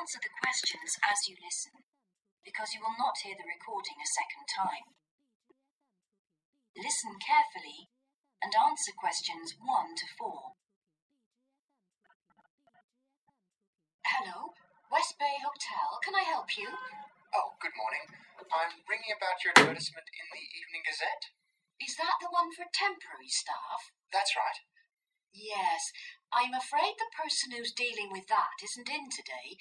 answer the questions as you listen, because you will not hear the recording a second time. Listen carefully and answer questions 1 to 4. Hello, West Bay Hotel. Can I help you? Oh, good morning. I'm ringing about your advertisement in the Evening Gazette. Is that the one for temporary staff? That's right. Yes, I'm afraid the person who's dealing with that isn't in today,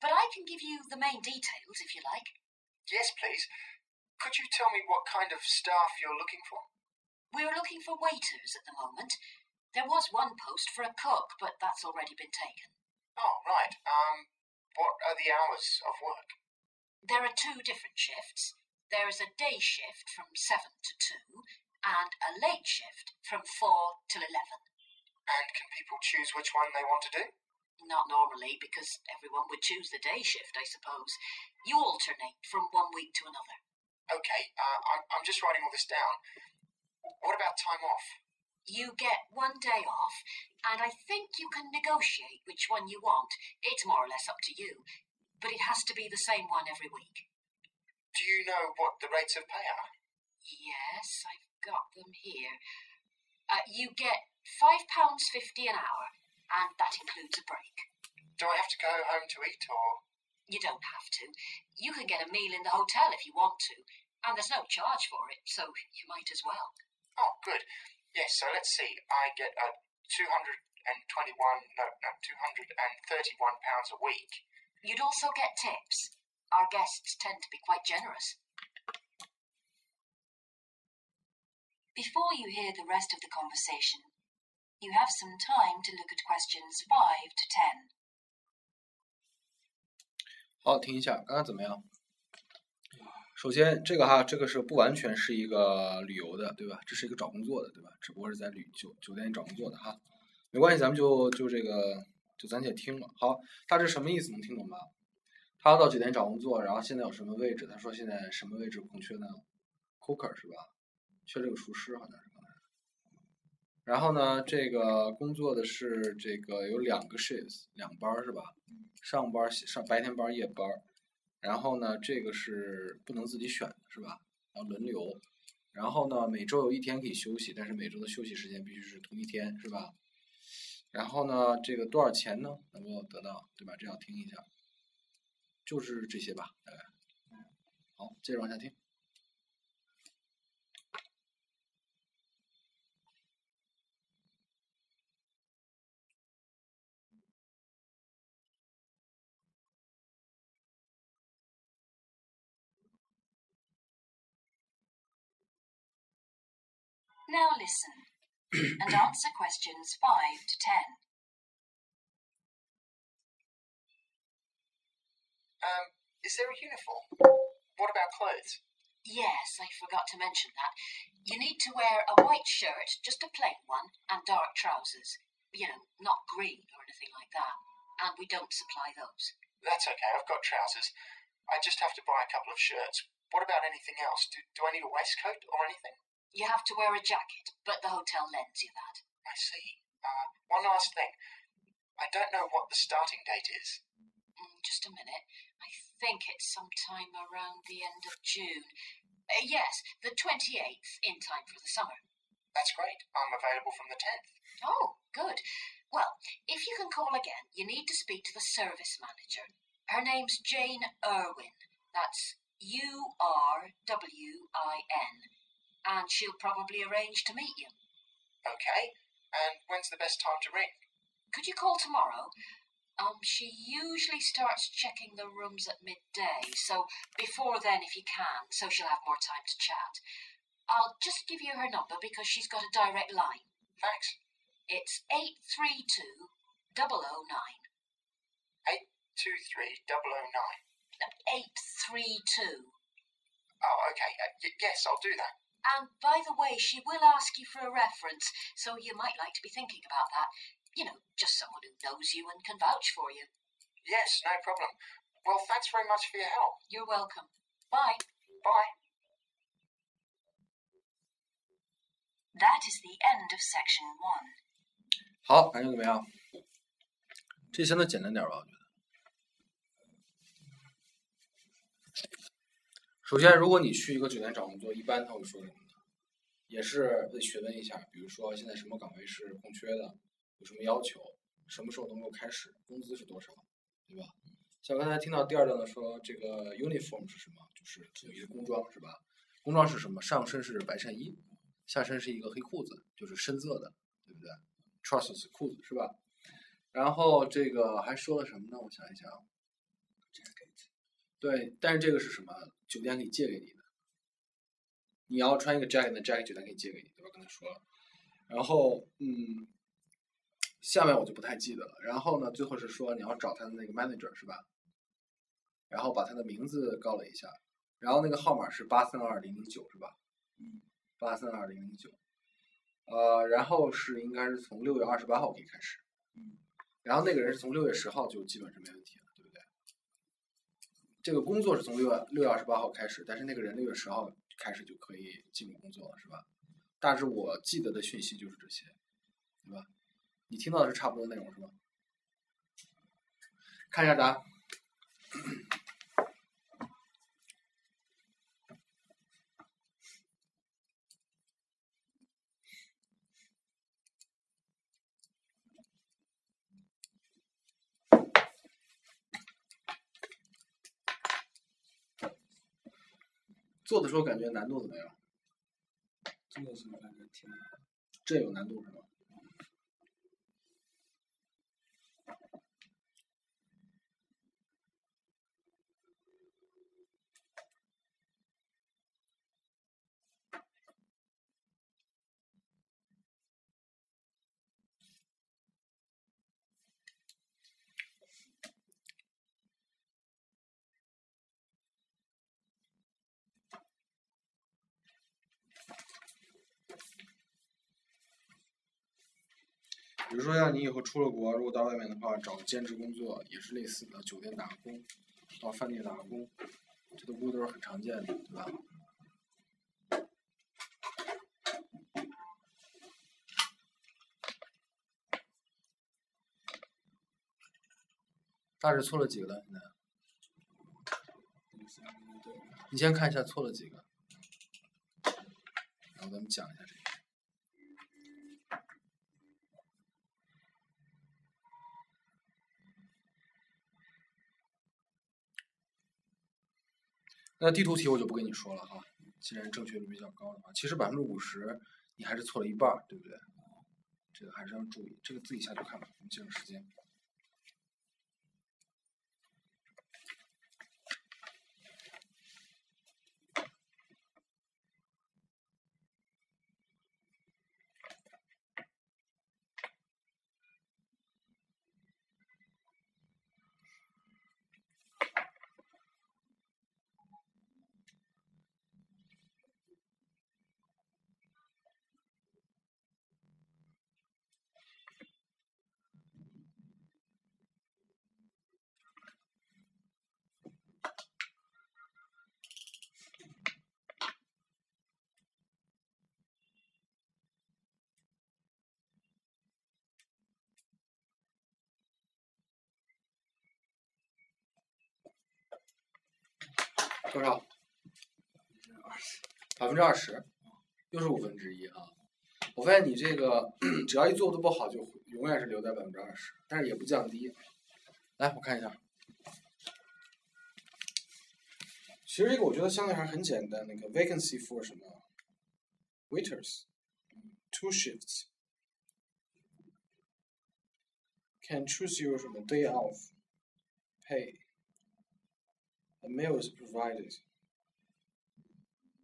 but I can give you the main details if you like. Yes, please. Could you tell me what kind of staff you're looking for? We're looking for waiters at the moment. There was one post for a cook, but that's already been taken. Oh, right. Um, what are the hours of work? There are two different shifts. There is a day shift from 7 to 2 and a late shift from 4 till 11. And can people choose which one they want to do? Not normally, because everyone would choose the day shift, I suppose. You alternate from one week to another. Okay, uh, I'm, I'm just writing all this down. What about time off? You get one day off, and I think you can negotiate which one you want. It's more or less up to you, but it has to be the same one every week. Do you know what the rates of pay are? Yes, I've got them here. Uh, you get £5.50 an hour, and that includes a break. Do I have to go home to eat, or You don't have to. You can get a meal in the hotel if you want to, and there's no charge for it, so you might as well. Oh, good. Yes, so let's see. I get a 221, no, no, 231 pounds a week. You'd also get tips. Our guests tend to be quite generous. Before you hear the rest of the conversation, you have some time to look at questions five to ten 好，听一下，刚刚怎么样？首先，这个哈，这个是不完全是一个旅游的，对吧？这是一个找工作的，对吧？只不过是在旅酒酒店里找工作的哈，没关系，咱们就就这个就暂且听了。好，大致什么意思？能听懂吧？他要到酒店找工作，然后现在有什么位置？他说现在什么位置空缺呢？Cooker 是吧？缺这个厨师好像是。然后呢，这个工作的是这个有两个 shifts，两班是吧？上班上白天班夜班。然后呢，这个是不能自己选的，是吧？要轮流。然后呢，每周有一天可以休息，但是每周的休息时间必须是同一天，是吧？然后呢，这个多少钱呢？能够得到，对吧？这样听一下，就是这些吧，大概。好，接着往下听。Now listen and answer questions 5 to 10. Um, is there a uniform? What about clothes? Yes, I forgot to mention that. You need to wear a white shirt, just a plain one, and dark trousers. You know, not green or anything like that. And we don't supply those. That's okay, I've got trousers. I just have to buy a couple of shirts. What about anything else? Do, do I need a waistcoat or anything? You have to wear a jacket, but the hotel lends you that. I see. Uh, one last thing. I don't know what the starting date is. Mm, just a minute. I think it's sometime around the end of June. Uh, yes, the 28th, in time for the summer. That's great. I'm available from the 10th. Oh, good. Well, if you can call again, you need to speak to the service manager. Her name's Jane Urwin. That's U R W I N. And she'll probably arrange to meet you. Okay. And when's the best time to ring? Could you call tomorrow? Um, she usually starts checking the rooms at midday, so before then if you can, so she'll have more time to chat. I'll just give you her number because she's got a direct line. Thanks. It's 832 009. 23009. 832. Oh, okay. Uh, yes, I'll do that. And by the way, she will ask you for a reference, so you might like to be thinking about that. You know, just someone who knows you and can vouch for you. Yes, no problem. Well, thanks very much for your help. You're welcome. Bye. Bye. That is the end of section one. 好，感觉怎么样？这相对简单点儿吧，我觉得。 首先，如果你去一个酒店找工作，一般他会说什么呢？也是会询问一下，比如说现在什么岗位是空缺的，有什么要求，什么时候能够开始，工资是多少，对吧？像刚才听到第二段的说，这个 uniform 是什么？就是统一的工装，是吧？工装是什么？上身是白衬衣，下身是一个黑裤子，就是深色的，对不对？trousers 裤子是吧？然后这个还说了什么呢？我想一想。对，但是这个是什么？酒店可以借给你的。你要穿一个 jacket，那 jacket 酒店可以借给你，对吧？刚才说了。然后，嗯，下面我就不太记得了。然后呢，最后是说你要找他的那个 manager 是吧？然后把他的名字告了一下，然后那个号码是八三二零零九是吧？嗯，八三二零零九。呃，然后是应该是从六月二十八号可以开始。嗯，然后那个人是从六月十号就基本上没问题。这个工作是从六月六月二十八号开始，但是那个人六月十号开始就可以进入工作了，是吧？大致我记得的讯息就是这些，对吧？你听到的是差不多内容是吧？看一下答案。做的时候感觉难度怎么样？做的时候感觉挺难。这有难度是吗？比如说，像你以后出了国，如果到外面的话，找个兼职工作也是类似的，酒店打工，到饭店打工，这都不都是很常见的，对吧？大致错了几个了？现在？你先看一下错了几个，然后咱们讲一下这个。那地图题我就不跟你说了哈，既然正确率比较高的话，其实百分之五十你还是错了一半，对不对？这个还是要注意，这个自己下去看吧，我们节省时间。多少？百分之二十，又是五分之一啊！我发现你这个只要一做的不好，就永远是留在百分之二十，但是也不降低。来，我看一下。其实这个我觉得相对还是很简单，那个 vacancy for 什么？waiters，two shifts，can choose you 什么 day off，pay。A meal is provided.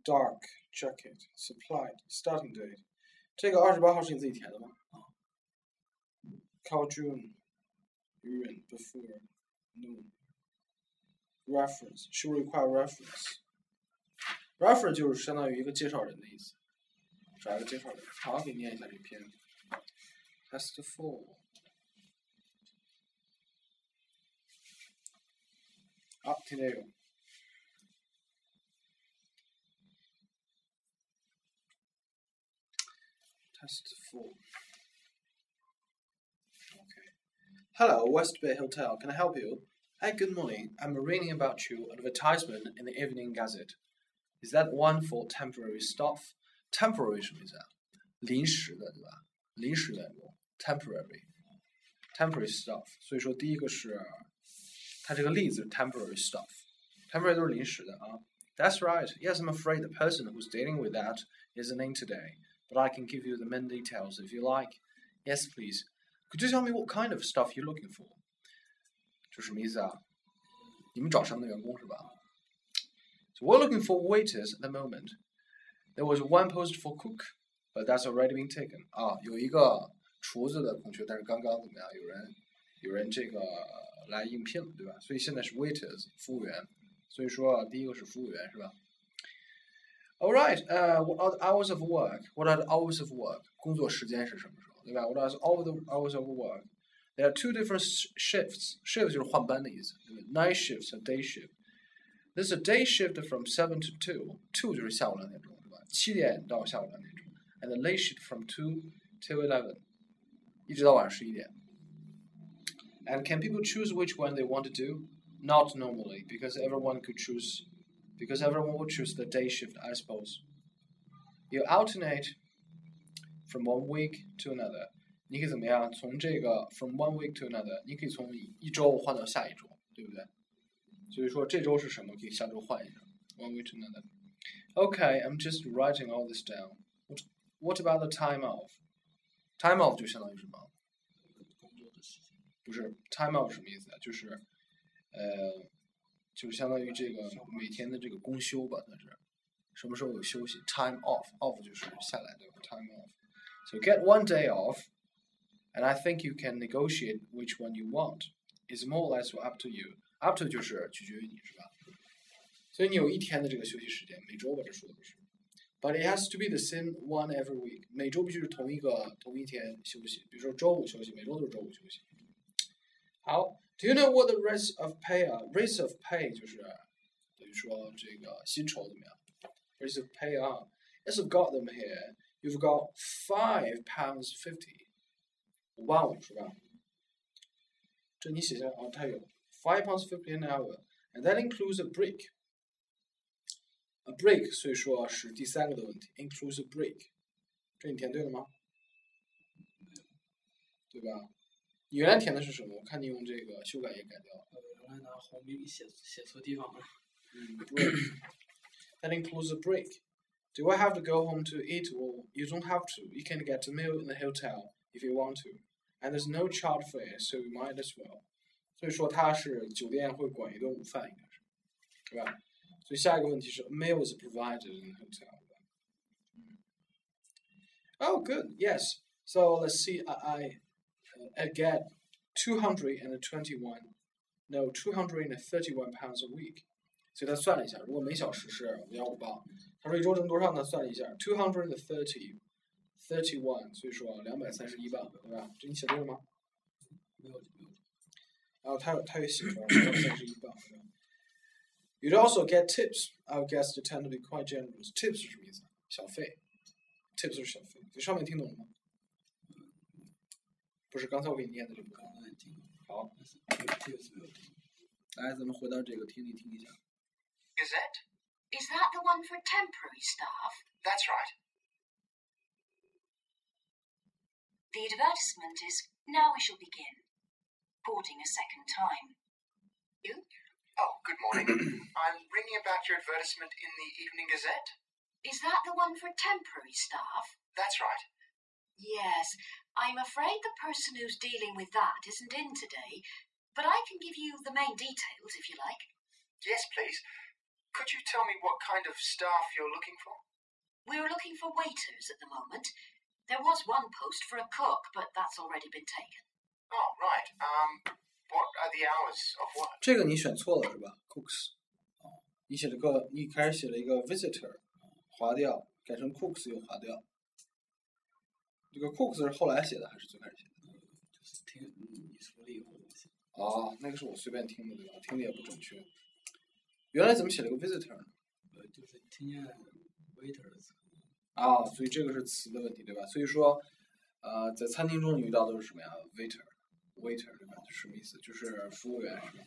Dark jacket supplied. Starting date. 这个二十八号是你自己填的吗？啊。Call June. Urine before noon. Reference should require reference. Reference 就是相当于一个介绍人的意思，找一个介绍人。好，给你念一下这篇。Test four. 好，听这个。Test four. Okay. Hello, West Bay Hotel. Can I help you? Hi, good morning. I'm reading about you advertisement in the Evening Gazette. Is that one for temporary staff? Temporary 什么意思啊？临时的，对吧？临时员工，temporary。temporary staff，所以说第一个是 它这个例子是 temporary staff，temporary 都是临时的啊。That's right. Yes, I'm afraid the person who's dealing with that isn't in today, but I can give you the main details if you like. Yes, please. Could you tell me what kind of stuff you're looking for? 这什么意思啊？你们找什么的员工是吧？So we're looking for waiters at the moment. There was one post for cook, but that's already been taken. 啊，有一个厨子的空缺，但是刚刚怎么样？有人 有人这个来应聘了，对吧？所以现在是 waiters 服务员。所以说第一个是服务员是吧？All right, uh, what are the hours of work? What are the hours of work? 工作时间是什么时候？对吧？What are all the hours of work? There are two different shifts. Shift 就是换班的意思，对吧？Night shift 和 day shift. There's a day shift from seven to two. Two 就是下午两点钟，是吧？七点到下午两点钟。And the late shift from two till eleven. 一直到晚上十一点。 And can people choose which one they want to do? Not normally, because everyone could choose, because everyone would choose the day shift, I suppose. You alternate from one week to another. 你可以怎么样？从这个 from one week to another，你可以从一周换到下一周，对不对？所以说这周是什么？可以下周换一下。One week to another. Okay, I'm just writing all this down. What, what about the time off? Time off 就相当于什么？ 工作的时间。不是 time off 什么意思啊？就是呃，就相当于这个每天的这个公休吧，它是什么时候有休息？Time off，off 就是下来对吧？Time off。So get one day off, and I think you can negotiate which one you want. It's more or less up to you. Up to 就是取决于你是吧？所以你有一天的这个休息时间，每周吧，这说的是。But it has to be the same one every week. 每周必须是同一个同一天休息，比如说周五休息，每周都是周五休息。 好，Do you know what the rates of pay 啊？Rates of pay 就是等于说这个薪酬怎么样？Rates of pay 啊，Yes, I've got them here. You've got five pounds fifty，五磅五是吧？这你写下啊，它有 five pounds fifty an hour，and that includes a break. A break，所以说是第三个的问题，includes a break，这你填对了吗？对吧？ 你原来填的是什么？我看你用这个修改液改掉了。呃，原来拿红笔写写错地方了。嗯，break. That includes a break. Do I have to go home to eat? Well, you don't have to. You can get a meal in the hotel if you want to, and there's no child fare, so you might as well. 所以说它是酒店会管一顿午饭，应该是，对吧？所以下一个问题是 meal is provided in the hotel. Oh, good. Yes. So let's see. I, I, I get 221, no, 231 pounds a week. 所以他算了一下，如果每小时是五幺五磅，他说一周挣多少呢？算了一下，two hundred thirty thirty one，所以说两百三十一磅，对吧？这你写对了吗？没有没有。然后他有他也写出来两百三十一磅，对吧？You'd also get tips. I would guess they tend to be quite generous. Tips 是什么意思？小费。Tips 是小费。这上面听懂了吗？ 不是，刚才我给你念的这个。刚才听了，好，但是这个这个是没有听。来，咱们回到这个听力听一下。 Gazette? Is that the one for temporary staff? That's right. The advertisement is now we shall begin. Boarding a second time. You? Oh, good morning. I'm ringing about your advertisement in the Evening Gazette. Is that the one for temporary staff? That's right. Yes. I'm afraid the person who's dealing with that isn't in today, but I can give you the main details if you like. Yes, please. Could you tell me what kind of staff you're looking for? We're looking for waiters at the moment. There was one post for a cook, but that's already been taken. Oh, right. Um, what are the hours of work? 这个你选错了是吧？Cooks，哦，你写了个，你一开始写了一个 visitor，划掉，改成 cooks 又划掉。 这个 cooks 是后来写的还是最开始写的？就是听你你说了以后我写。哦，那个是我随便听的，对吧？听的也不准确。原来怎么写了个 visitor 呢？呃，就是听见 waiter 的词，啊，所以这个是词的问题，对吧？所以说，呃，在餐厅中你遇到都是什么呀？waiter，waiter，对吧？是什么意思？就是服务员，是吧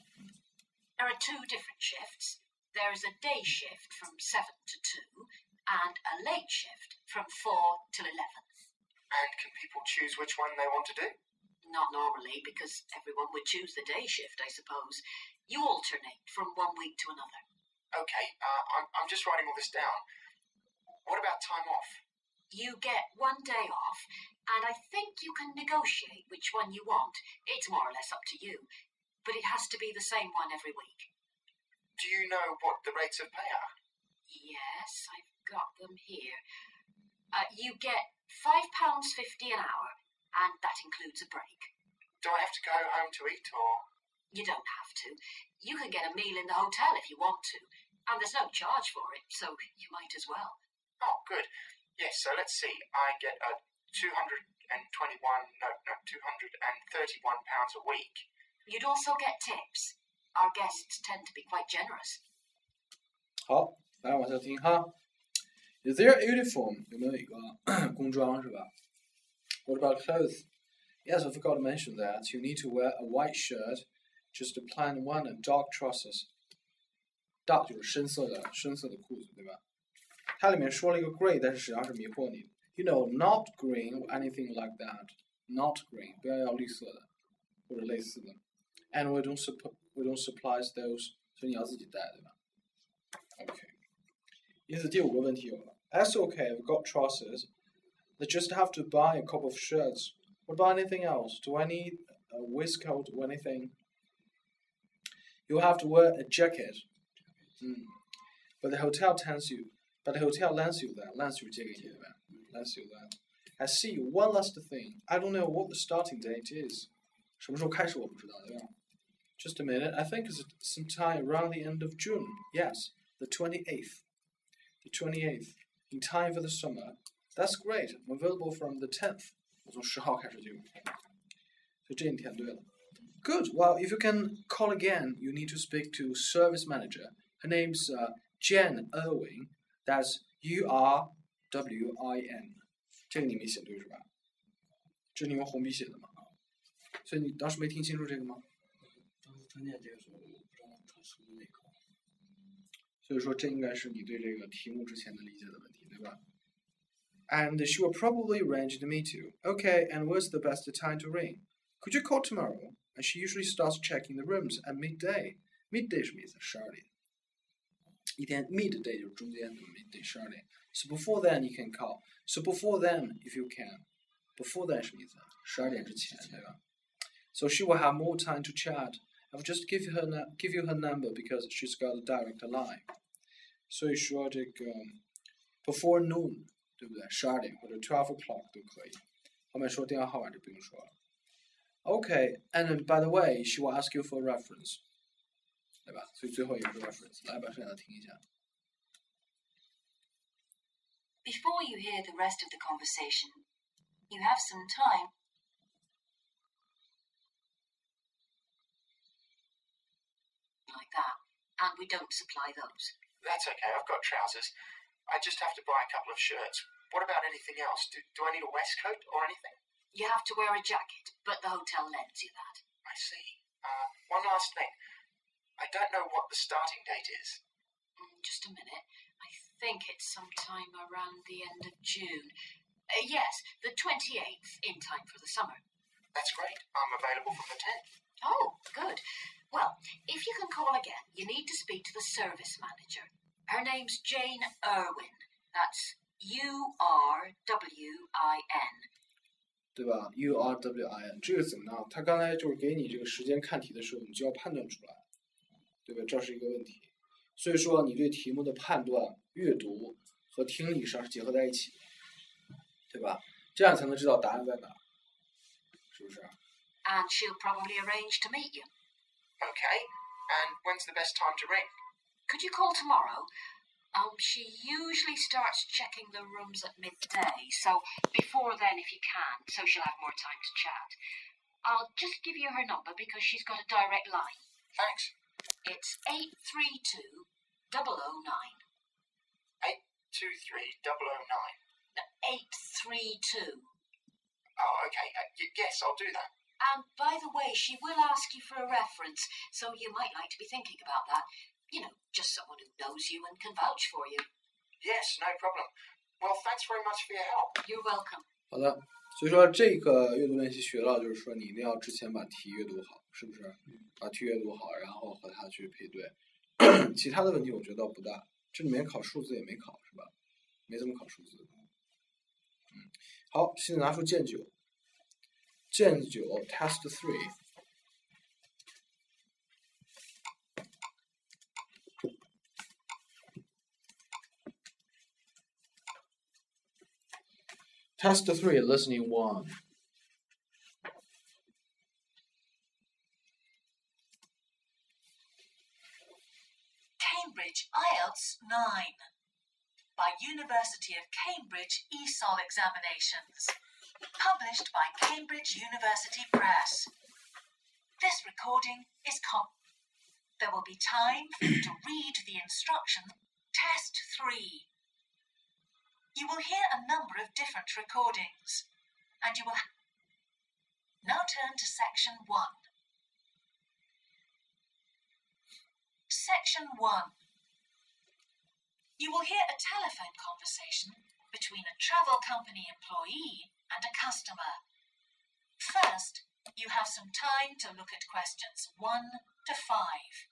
？There are two different shifts. There is a day shift from seven to two, and a late shift from four till 11. And can people choose which one they want to do? Not normally, because everyone would choose the day shift, I suppose. You alternate from one week to another. Okay, uh, I'm, I'm just writing all this down. What about time off? You get one day off, and I think you can negotiate which one you want. It's more or less up to you, but it has to be the same one every week. Do you know what the rates of pay are? Yes, I've got them here. Uh, you get £5.50 an hour, and that includes a break. Do I have to go home to eat, or You don't have to. You can get a meal in the hotel if you want to, and there's no charge for it, so you might as well. oh, good. Yes. So let's see. I get a two hundred and twenty-one, no, no, two hundred and thirty-one pounds a week. You'd also get tips. Our guests tend to be quite generous. 好，来往下听哈。Is there a uniform？有没有一个 工装是吧？What about clothes? Yes, I forgot to mention that you need to wear a white shirt, just a plain one, and dark trousers. Dark 就是深色的，深色的裤子，对吧？它里面说了一个 grey，但是实际上是迷惑你的。You know, not green or anything like that. Not green，不要要绿色的或者类似的。And we don't supp we don't supply those，所以你要自己带，对吧？OK。因此第五个问题有了。That's okay. We've got trousers. They just have to buy a couple of shirts. What about anything else? Do I need a waistcoat or anything? You'll have to wear a jacket. Hmm. But the hotel tells you. But the hotel lends you that. Lends you 借给你对吧？Lends you that. I see. One last thing. I don't know what the starting date is. 什么时候开始我不知道，对吧？Just a minute. I think it's sometime around the end of June. Yes, the 28th. The 28th. In time for the summer. That's great. I'm available from the 10th. 我从十号开始就有，所以这一天对了。Good. Well, if you can call again, you need to speak to service manager. Her name's uh, Jen Urwin. That's U R W I N. 这个你没写对是吧？这是你用红笔写的嘛？所以你当时没听清楚这个吗？当时他念这个时候，我不知道他是不是那个。所以说，这应该是你对这个题目之前的理解的问题，对吧？？And she will probably arrange to meet you. Okay, and where's the best time to ring? Could you call tomorrow? And she usually starts checking the rooms at midday. Midday 什么意思？十二点。一天 midday 就是中间的 midday 十二点。So before then you can call. So before then, if you can. Before then 什么意思？十二点之前，对吧？So she will have more time to chat. I'll just give her nu- give you her number because she's got a direct line. 所以说这个 before noon 对不对？十二点或者 twelve o'clock 都可以。后面说电话号码就不用说了。Okay, and then, by the way, she will ask you for a reference，对吧？所以最后一个是 reference，来把剩下的听一下。 Before you hear the rest of the conversation, you have some time. Like that. And we don't supply those. That's okay. I've got trousers. I just have to buy a couple of shirts. What about anything else? Do, do I need a waistcoat or anything? You have to wear a jacket, but the hotel lends you that. I see. Uh, one last thing. I don't know what the starting date is. Mm, Just a minute. I think it's sometime around the end of June. Uh, yes, the 28th, in time for the summer. That's great. I'm available from the 10th. Oh, good. Well, if you can call again, you need to speak to the service manager. Her name's Jane Urwin. That's U R W I N。对吧？U R W I N 这个怎么样？它刚才就是给你这个时间看题的时候，你就要判断出来，对吧？这是一个问题。所以说，你对题目的判断、阅读和听力实际上是结合在一起，对吧？这样才能知道答案在哪，是不是？And she'll probably arrange to meet you. Okay. And when's the best time to ring? Could you call tomorrow? Um, she usually starts checking the rooms at midday, so before then if you can, so she'll have more time to chat. I'll just give you her number because she's got a direct line. Thanks. It's 832 009. 23009. 832. Oh, okay. Uh, yes, I'll do that. And by the way, she will ask you for a reference, so you might like to be thinking about that. You know, just someone who knows you and can vouch for you. Yes, no problem. Well, thanks very much for your help. You're welcome. 好的，所以说这个阅读练习学到，就是说你一定要之前把题阅读好，是不是？把题阅读好，然后和它去配对。其他的问题我觉得倒不大，这里面考数字也没考，是吧？没怎么考数字。嗯，好，现在拿出剑九，剑九 Test Three。Test 3, listening 1. Cambridge IELTS 9 by University of Cambridge ESOL examinations. Published by Cambridge University Press. This recording is com- There will be time for you to read the instruction Test 3. You will hear a number of different recordings, and you will now turn to section 1. Section 1. You will hear a telephone conversation between a travel company employee and a customer. First, you have some time to look at questions 1 to 5.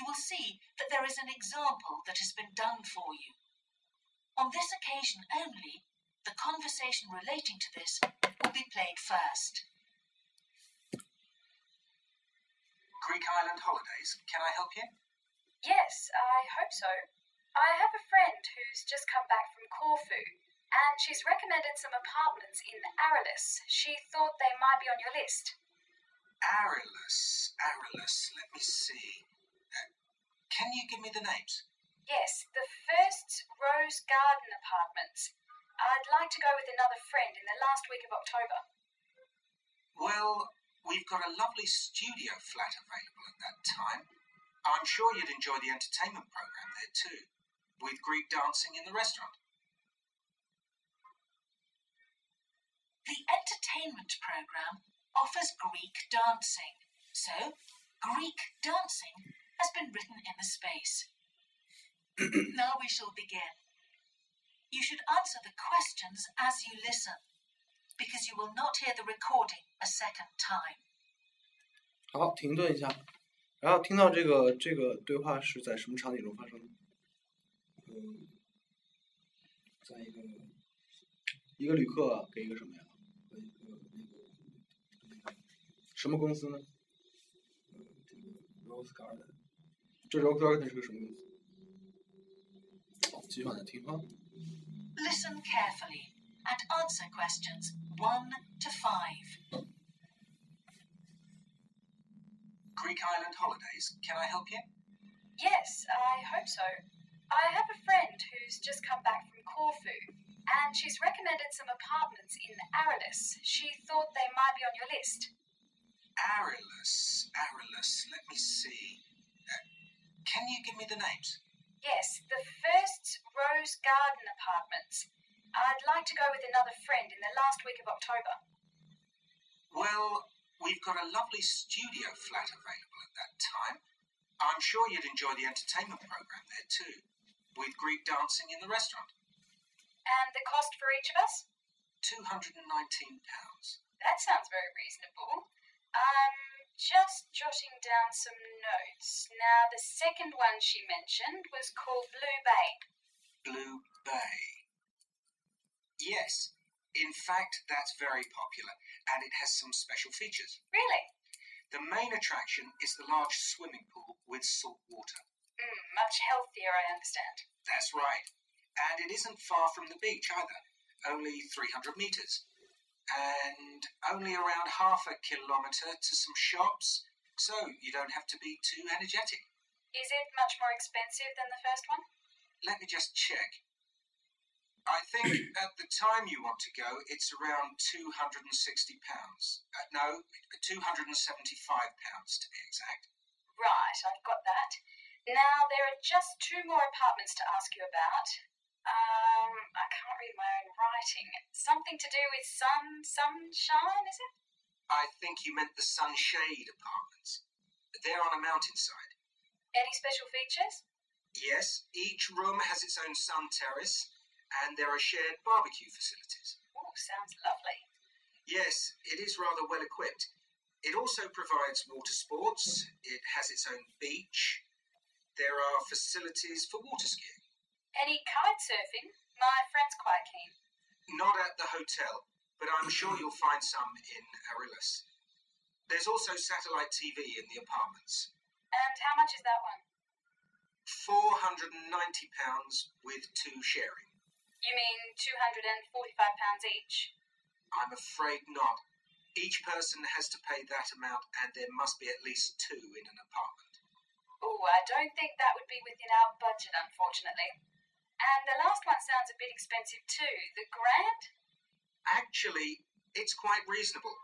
You will see that there is an example that has been done for you. On this occasion only, the conversation relating to this will be played first. Greek Island holidays. Can I help you? Yes, I hope so. I have a friend who's just come back from Corfu, and she's recommended some apartments in Aralis. She thought they might be on your list. Arillus. Arillus. Let me see. Can you give me the names? Yes, the first Rose Garden Apartments. I'd like to go with another friend in the last week of October. Well, we've got a lovely studio flat available at that time. I'm sure you'd enjoy the entertainment program there too, with Greek dancing in the restaurant. The entertainment program offers Greek dancing, so Greek dancing has been written in the space. now we shall begin. You should answer the questions as you listen, because you will not hear the recording a second time. 好，停顿一下，然后听到这个这个对话是在什么场景中发生的？嗯，在一个一个旅客给一个什么呀？和一个那个那个什么公司呢？呃这个 Rose Garden， 这 Rock Garden 是个什么公司？好，继续往下听啊。 Listen carefully and answer questions 1 to 5. Greek Island holidays. Can I help you? Yes, I hope so. I have a friend who's just come back from Corfu, and she's recommended some apartments in Aralis. She thought they might be on your list. Arillus. Arillus. Let me see. Can you give me the names? Yes, the first Rose Garden Apartments. I'd like to go with another friend in the last week of October. Well, we've got a lovely studio flat available at that time. I'm sure you'd enjoy the entertainment program there too, with Greek dancing in the restaurant. And the cost for each of us? £219. That sounds very reasonable. Um, just jotting down some notes. Now, the second one she mentioned was called Blue Bay. Blue Bay. Yes, in fact, that's very popular and it has some special features. Really? The main attraction is the large swimming pool with salt water. Mm, much healthier, I understand. That's right. And it isn't far from the beach either, only 300 metres. And only around half a kilometre to some shops, so you don't have to be too energetic. Is it much more expensive than the first one? Let me just check. I think at the time you want to go, it's around £260. Uh, no, £275 to be exact. Right, I've got that. Now, there are just two more apartments to ask you about. Um, I can't read my own writing. Something to do with sun, sunshine, is it? I think you meant the Sunshade Apartments. They're on a mountainside. Any special features? Yes, each room has its own sun terrace, and there are shared barbecue facilities. Oh, sounds lovely. Yes, it is rather well equipped. It also provides water sports, it has its own beach, there are facilities for water skiing. Any kite surfing? My friend's quite keen. Not at the hotel, but I'm sure you'll find some in Arillis. There's also satellite TV in the apartments. And how much is that one? £490 with two sharing. You mean £245 each? I'm afraid not. Each person has to pay that amount, and there must be at least two in an apartment. Oh, I don't think that would be within our budget, unfortunately. And the last one sounds a bit expensive too. The Grand? Actually, it's quite reasonable.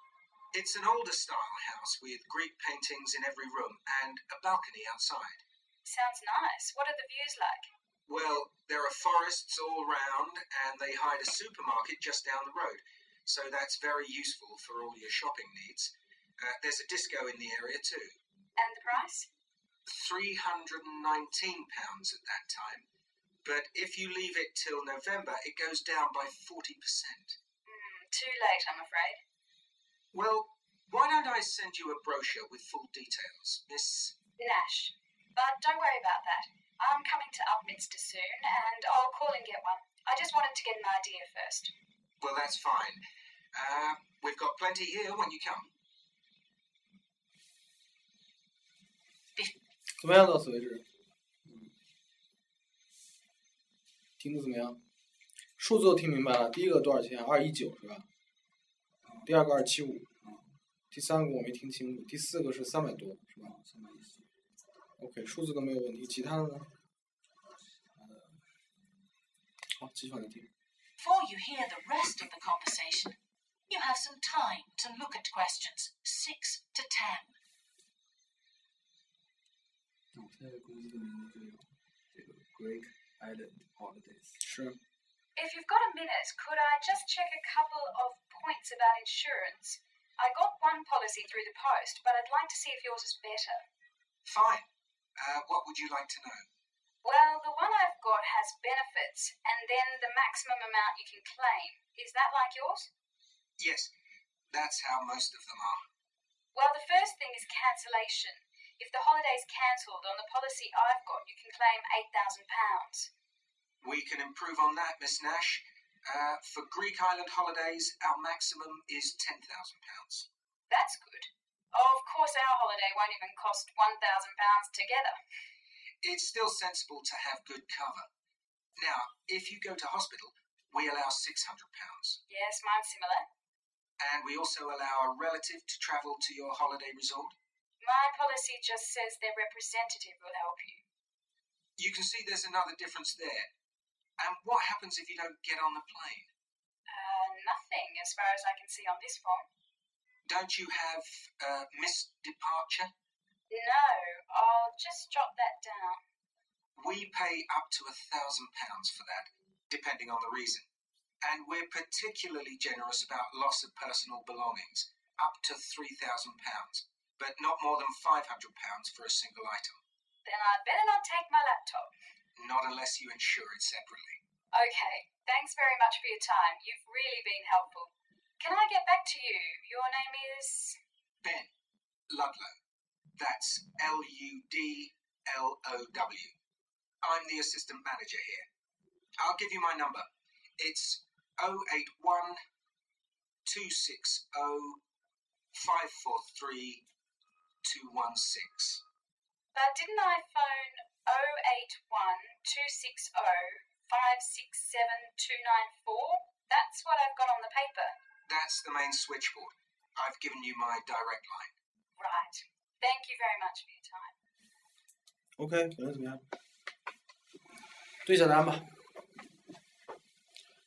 It's an older style house with Greek paintings in every room and a balcony outside. Sounds nice. What are the views like? Well, there are forests all round, and they hide a supermarket just down the road, so that's very useful for all your shopping needs. Uh, there's a disco in the area too. And the price? £319 at that time, but if you leave it till November, it goes down by 40%. Mm, too late, I'm afraid. Well, why don't I send you a brochure with full details, Miss Nash? But don't worry about that. I'm coming to Upminster soon, and I'll call and get one. I just wanted to get an idea first. Well, that's fine. Uh, we've got plenty here when you come. Well. 听得怎么样？数字都听明白了。第一个多少钱？二一九是吧？第二个二七五，第三个我没听清楚，第四个是三百多是吧？三百一十。OK，数字都没有问题，其他的呢？好，继续往下听。Before you hear the rest of the conversation, you have some time to look at questions six to 10. 那我现在公司的名字就有这个 Greek Island Holidays。是，If you've got a minute, could I just check a couple of points about insurance? I got one policy through the post, but I'd like to see if yours is better. Fine. Uh, what would you like to know? Well, the one I've got has benefits, and then the maximum amount you can claim. Is that like yours? Yes, that's how most of them are. Well, the first thing is cancellation. If the holiday's cancelled on the policy I've got, you can claim £8,000. We can improve on that, Miss Nash. Uh, for Greek island holidays, our maximum is £10,000. That's good. Of course, our holiday won't even cost £1,000 together. It's still sensible to have good cover. Now, if you go to hospital, we allow £600. Yes, mine's similar. And we also allow a relative to travel to your holiday resort. My policy just says their representative will help you. You can see there's another difference there. And what happens if you don't get on the plane? Uh, nothing, as far as I can see on this form. Don't you have uh, missed departure? No, I'll just jot that down. We pay up to a thousand pounds for that, depending on the reason. And we're particularly generous about loss of personal belongings, up to three thousand pounds, but not more than five hundred pounds for a single item. Then I'd better not take my laptop. Not unless you insure it separately. Okay, thanks very much for your time. You've really been helpful. Can I get back to you? Your name is. Ben Ludlow. That's L U D L O W. I'm the assistant manager here. I'll give you my number. It's 081 260 543 216. But didn't I phone 081 260 567 294? That's what I've got on the paper. That's the main switchboard. I've given you my direct line. Right. Thank you very much for your time. OK，感觉怎么样？对一下答案吧。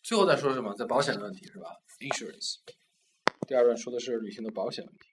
最后再说什么？在保险的问题是吧？Insurance。第二段说的是旅行的保险问题。